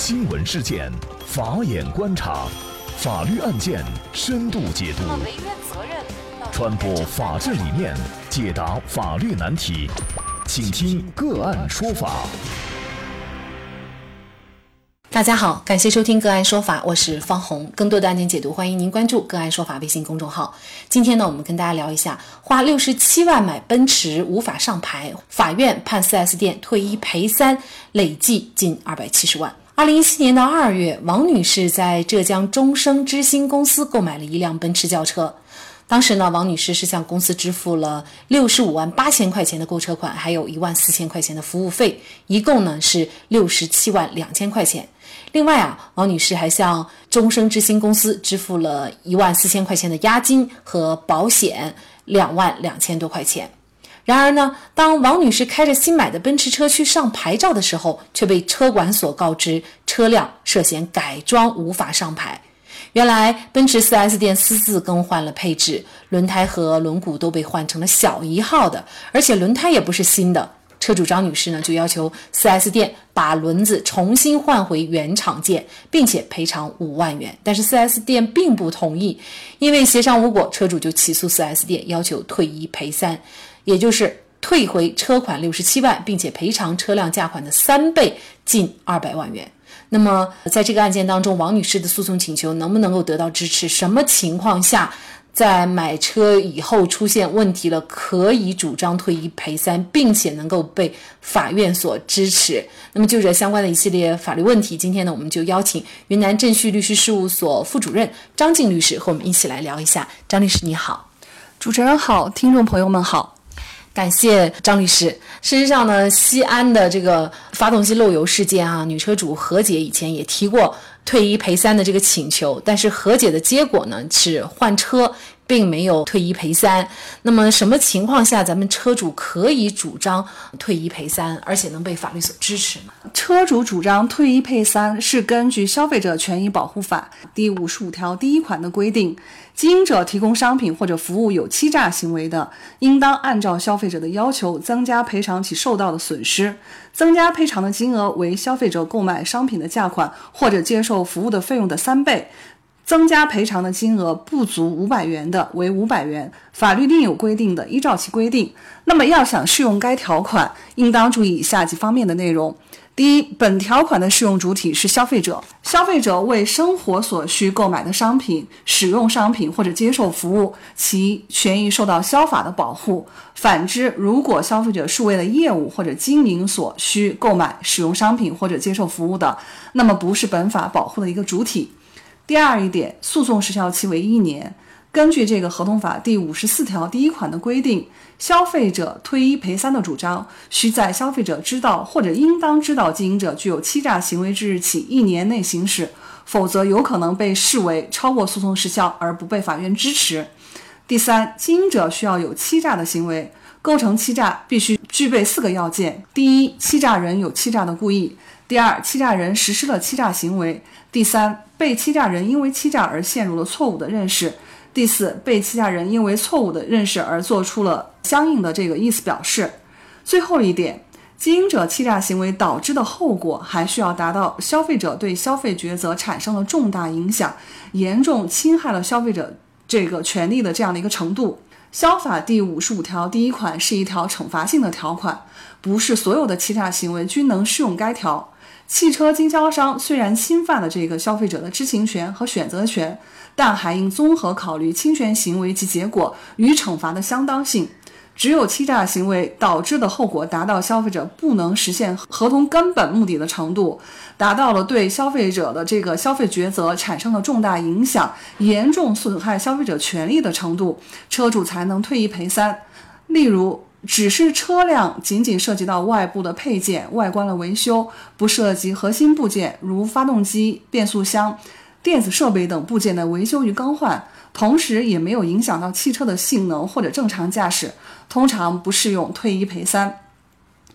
新闻事件，法眼观察，法律案件深度解读，传播法治理念，解答法律难题，请听个案说法。大家好，感谢收听个案说法，我是方红。更多的案件解读，欢迎您关注个案说法微信公众号。今天呢，我们跟大家聊一下，花六十七万买奔驰无法上牌，法院判 4S 店退一赔三，累计近二百七十万。二零一七年的二月，王女士在浙江中升之星公司购买了一辆奔驰轿车。当时呢，王女士是向公司支付了六十五万八千块钱的购车款，还有一万四千块钱的服务费，一共呢是六十七万两千块钱。另外啊，王女士还向中升之星公司支付了一万四千块钱的押金和保险两万两千多块钱。然而呢，当王女士开着新买的奔驰车去上牌照的时候，却被车管所告知车辆涉嫌改装，无法上牌。原来，奔驰 4S 店私自更换了配置，轮胎和轮毂都被换成了小一号的，而且轮胎也不是新的。车主张女士呢，就要求 4S 店把轮子重新换回原厂件，并且赔偿五万元。但是 4S 店并不同意，因为协商无果，车主就起诉 4S 店，要求退一赔三，也就是退回车款六十七万，并且赔偿车辆价款的三倍，近二百万元。那么，在这个案件当中，王女士的诉讼请求能不能够得到支持？什么情况下，在买车以后出现问题了，可以主张退一赔三，并且能够被法院所支持？那么，就这相关的一系列法律问题，今天呢，我们就邀请云南正旭律师事务所副主任张静律师和我们一起来聊一下。张律师，你好，主持人好，听众朋友们好。感谢张律师。事实上呢，西安的这个发动机漏油事件啊，女车主何姐以前也提过退一赔三的这个请求，但是何姐的结果呢是换车。并没有退一赔三，那么什么情况下咱们车主可以主张退一赔三，而且能被法律所支持呢？车主主张退一赔三是根据《消费者权益保护法》第五十五条第一款的规定，经营者提供商品或者服务有欺诈行为的，应当按照消费者的要求增加赔偿其受到的损失，增加赔偿的金额为消费者购买商品的价款或者接受服务的费用的三倍。增加赔偿的金额不足五百元的为五百元，法律另有规定的，依照其规定。那么要想适用该条款，应当注意以下几方面的内容：第一，本条款的适用主体是消费者，消费者为生活所需购买的商品、使用商品或者接受服务，其权益受到消法的保护。反之，如果消费者是为了业务或者经营所需购买、使用商品或者接受服务的，那么不是本法保护的一个主体。第二一点，诉讼时效期为一年。根据这个合同法第五十四条第一款的规定，消费者退一赔三的主张，需在消费者知道或者应当知道经营者具有欺诈行为之日起一年内行使，否则有可能被视为超过诉讼时效而不被法院支持。第三，经营者需要有欺诈的行为，构成欺诈必须具备四个要件：第一，欺诈人有欺诈的故意；第二，欺诈人实施了欺诈行为。第三，被欺诈人因为欺诈而陷入了错误的认识；第四，被欺诈人因为错误的认识而做出了相应的这个意思表示。最后一点，经营者欺诈行为导致的后果还需要达到消费者对消费抉择产生了重大影响，严重侵害了消费者这个权利的这样的一个程度。消法第五十五条第一款是一条惩罚性的条款，不是所有的欺诈行为均能适用该条。汽车经销商虽然侵犯了这个消费者的知情权和选择权，但还应综合考虑侵权行为及结果与惩罚的相当性。只有欺诈行为导致的后果达到消费者不能实现合同根本目的的程度，达到了对消费者的这个消费抉择产生了重大影响，严重损害消费者权利的程度，车主才能退一赔三。例如。只是车辆仅仅涉及到外部的配件、外观的维修，不涉及核心部件，如发动机、变速箱、电子设备等部件的维修与更换，同时也没有影响到汽车的性能或者正常驾驶，通常不适用退一赔三。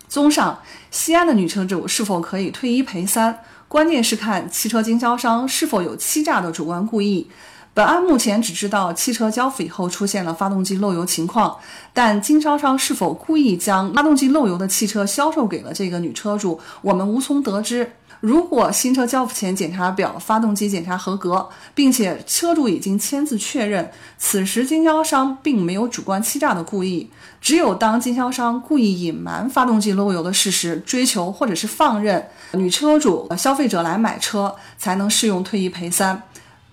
综上，西安的女车主是否可以退一赔三，关键是看汽车经销商是否有欺诈的主观故意。本案目前只知道汽车交付以后出现了发动机漏油情况，但经销商是否故意将发动机漏油的汽车销售给了这个女车主，我们无从得知。如果新车交付前检查表发动机检查合格，并且车主已经签字确认，此时经销商并没有主观欺诈的故意。只有当经销商故意隐瞒发动机漏油的事实，追求或者是放任女车主、消费者来买车，才能适用退一赔三。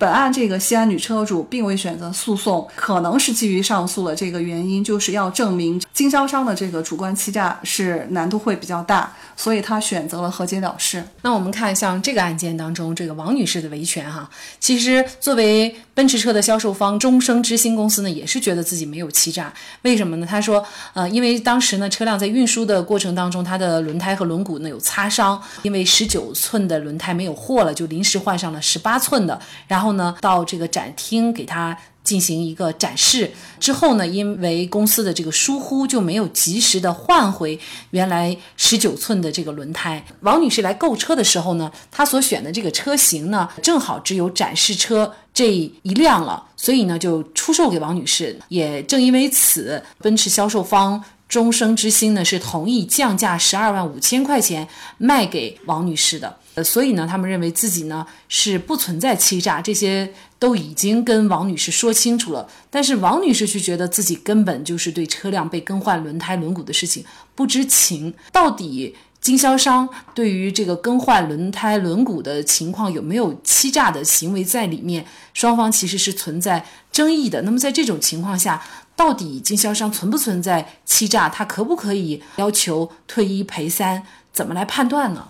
本案这个西安女车主并未选择诉讼，可能是基于上诉的这个原因，就是要证明经销商的这个主观欺诈是难度会比较大，所以她选择了和解了事。那我们看像这个案件当中，这个王女士的维权哈，其实作为奔驰车的销售方，中升之星公司呢也是觉得自己没有欺诈，为什么呢？他说，呃，因为当时呢车辆在运输的过程当中，它的轮胎和轮毂呢有擦伤，因为十九寸的轮胎没有货了，就临时换上了十八寸的，然后呢，到这个展厅给他进行一个展示之后呢，因为公司的这个疏忽，就没有及时的换回原来十九寸的这个轮胎。王女士来购车的时候呢，她所选的这个车型呢，正好只有展示车这一辆了，所以呢，就出售给王女士。也正因为此，奔驰销售方。终生之星呢是同意降价十二万五千块钱卖给王女士的，呃，所以呢，他们认为自己呢是不存在欺诈，这些都已经跟王女士说清楚了。但是王女士却觉得自己根本就是对车辆被更换轮胎轮毂的事情不知情，到底经销商对于这个更换轮胎轮毂的情况有没有欺诈的行为在里面？双方其实是存在争议的。那么在这种情况下，到底经销商存不存在欺诈？他可不可以要求退一赔三？怎么来判断呢？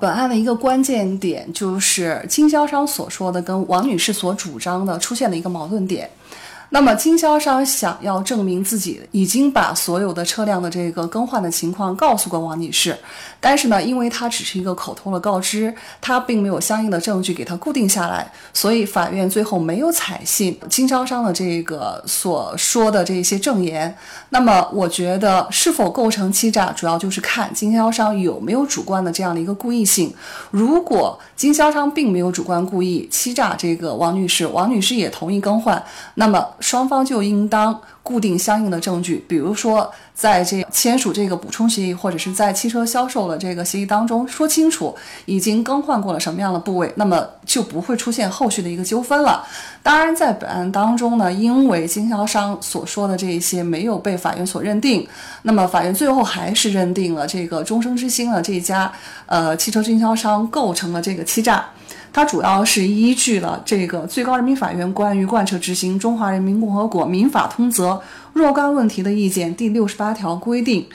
本案的一个关键点就是经销商所说的跟王女士所主张的出现了一个矛盾点。那么经销商想要证明自己已经把所有的车辆的这个更换的情况告诉过王女士，但是呢，因为他只是一个口头的告知，他并没有相应的证据给他固定下来，所以法院最后没有采信经销商的这个所说的这些证言。那么，我觉得是否构成欺诈，主要就是看经销商有没有主观的这样的一个故意性。如果经销商并没有主观故意欺诈这个王女士，王女士也同意更换，那么。双方就应当固定相应的证据，比如说在这签署这个补充协议，或者是在汽车销售的这个协议当中说清楚已经更换过了什么样的部位，那么就不会出现后续的一个纠纷了。当然，在本案当中呢，因为经销商所说的这一些没有被法院所认定，那么法院最后还是认定了这个终生之星的这一家呃汽车经销商构成了这个欺诈。它主要是依据了这个最高人民法院关于贯彻执行《中华人民共和国民法通则若干问题的意见》第六十八条规定，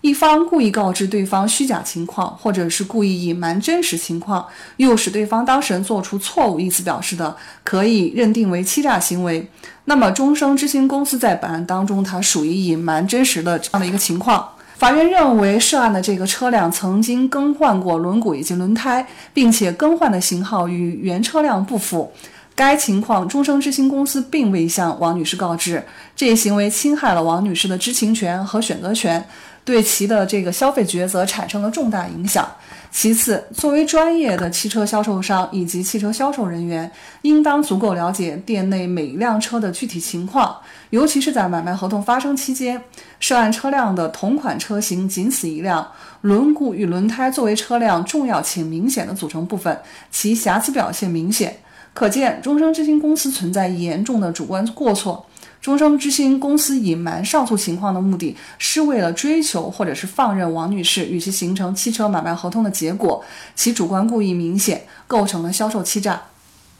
一方故意告知对方虚假情况，或者是故意隐瞒真实情况，诱使对方当事人做出错误意思表示的，可以认定为欺诈行为。那么，中升之星公司在本案当中，它属于隐瞒真实的这样的一个情况。法院认为，涉案的这个车辆曾经更换过轮毂以及轮胎，并且更换的型号与原车辆不符。该情况，中生之星公司并未向王女士告知，这一行为侵害了王女士的知情权和选择权，对其的这个消费抉择产生了重大影响。其次，作为专业的汽车销售商以及汽车销售人员，应当足够了解店内每一辆车的具体情况，尤其是在买卖合同发生期间，涉案车辆的同款车型仅此一辆，轮毂与轮胎作为车辆重要且明显的组成部分，其瑕疵表现明显，可见中升之星公司存在严重的主观过错。中升之星公司隐瞒上述情况的目的是为了追求或者是放任王女士与其形成汽车买卖合同的结果，其主观故意明显，构成了销售欺诈。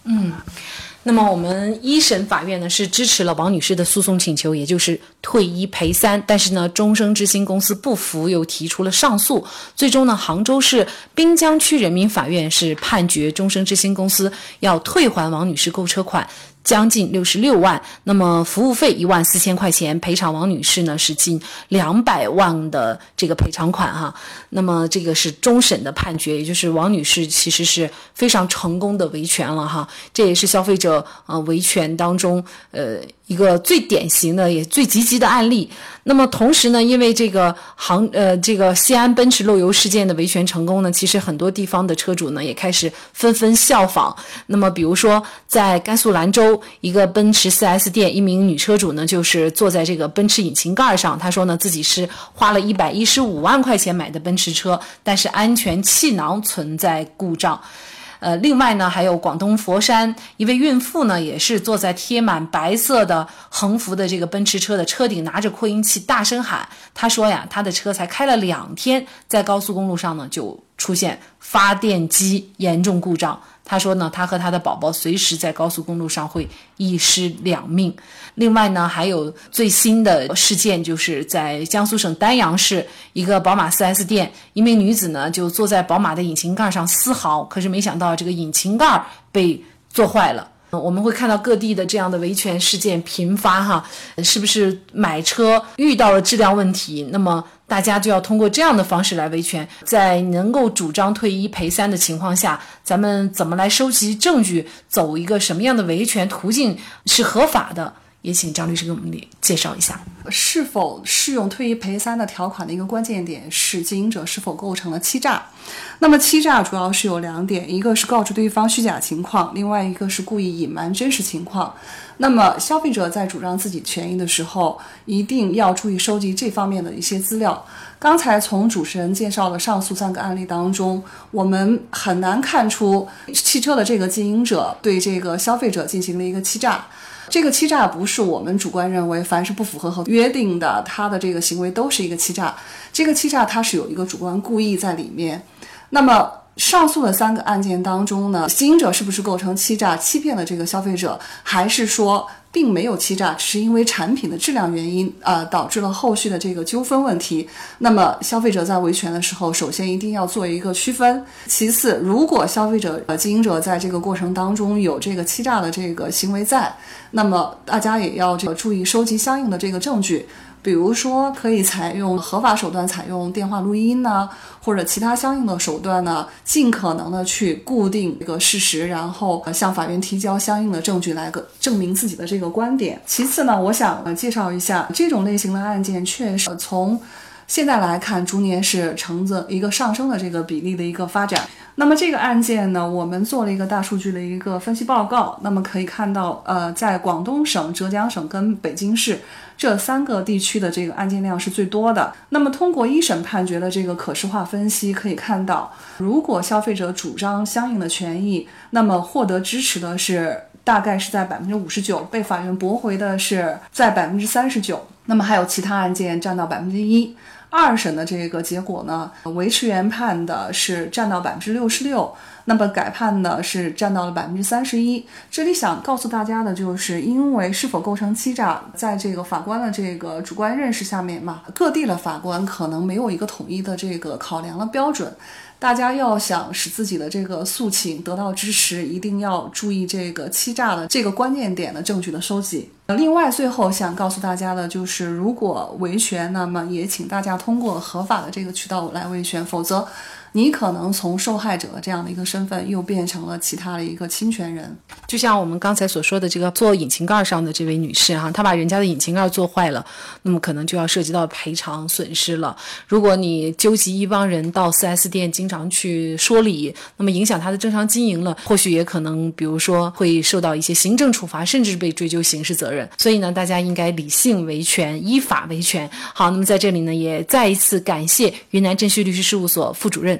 嗯。那么我们一审法院呢是支持了王女士的诉讼请求，也就是退一赔三。但是呢，中升之星公司不服，又提出了上诉。最终呢，杭州市滨江区人民法院是判决中升之星公司要退还王女士购车款。将近六十六万，那么服务费一万四千块钱，赔偿王女士呢是近两百万的这个赔偿款哈。那么这个是终审的判决，也就是王女士其实是非常成功的维权了哈。这也是消费者。呃维权当中呃一个最典型的也最积极的案例。那么同时呢，因为这个杭呃这个西安奔驰漏油事件的维权成功呢，其实很多地方的车主呢也开始纷纷效仿。那么比如说在甘肃兰州一个奔驰 4S 店，一名女车主呢就是坐在这个奔驰引擎盖上，她说呢自己是花了一百一十五万块钱买的奔驰车，但是安全气囊存在故障。呃，另外呢，还有广东佛山一位孕妇呢，也是坐在贴满白色的横幅的这个奔驰车的车顶，拿着扩音器大声喊。她说呀，她的车才开了两天，在高速公路上呢就出现发电机严重故障。他说呢，他和他的宝宝随时在高速公路上会一尸两命。另外呢，还有最新的事件，就是在江苏省丹阳市一个宝马 4S 店，一名女子呢就坐在宝马的引擎盖上丝毫，可是没想到这个引擎盖被坐坏了。我们会看到各地的这样的维权事件频发，哈，是不是买车遇到了质量问题？那么大家就要通过这样的方式来维权，在能够主张退一赔三的情况下，咱们怎么来收集证据，走一个什么样的维权途径是合法的？也请张律师给我们介绍一下，是否适用退一赔三的条款的一个关键点是经营者是否构成了欺诈。那么欺诈主要是有两点，一个是告知对方虚假情况，另外一个是故意隐瞒真实情况。那么消费者在主张自己权益的时候，一定要注意收集这方面的一些资料。刚才从主持人介绍的上述三个案例当中，我们很难看出汽车的这个经营者对这个消费者进行了一个欺诈。这个欺诈不是我们主观认为，凡是不符合和约定的，他的这个行为都是一个欺诈。这个欺诈它是有一个主观故意在里面。那么上诉的三个案件当中呢，经营者是不是构成欺诈、欺骗了这个消费者，还是说？并没有欺诈，只是因为产品的质量原因，呃，导致了后续的这个纠纷问题。那么，消费者在维权的时候，首先一定要做一个区分。其次，如果消费者呃经营者在这个过程当中有这个欺诈的这个行为在，那么大家也要这个注意收集相应的这个证据。比如说，可以采用合法手段，采用电话录音呢，或者其他相应的手段呢，尽可能的去固定一个事实，然后向法院提交相应的证据来个证明自己的这个观点。其次呢，我想介绍一下这种类型的案件，确实从现在来看，逐年是呈着一个上升的这个比例的一个发展。那么这个案件呢，我们做了一个大数据的一个分析报告，那么可以看到，呃，在广东省、浙江省跟北京市。这三个地区的这个案件量是最多的。那么，通过一审判决的这个可视化分析，可以看到，如果消费者主张相应的权益，那么获得支持的是大概是在百分之五十九，被法院驳回的是在百分之三十九。那么还有其他案件占到百分之一。二审的这个结果呢，维持原判的是占到百分之六十六。那么改判呢是占到了百分之三十一。这里想告诉大家的就是，因为是否构成欺诈，在这个法官的这个主观认识下面嘛，各地的法官可能没有一个统一的这个考量的标准。大家要想使自己的这个诉请得到支持，一定要注意这个欺诈的这个关键点的证据的收集。另外，最后想告诉大家的就是，如果维权，那么也请大家通过合法的这个渠道来维权，否则。你可能从受害者这样的一个身份，又变成了其他的一个侵权人。就像我们刚才所说的这个做引擎盖上的这位女士哈，她把人家的引擎盖做坏了，那么可能就要涉及到赔偿损失了。如果你纠集一帮人到 4S 店经常去说理，那么影响他的正常经营了，或许也可能，比如说会受到一些行政处罚，甚至被追究刑事责任。所以呢，大家应该理性维权，依法维权。好，那么在这里呢，也再一次感谢云南正旭律师事务所副主任。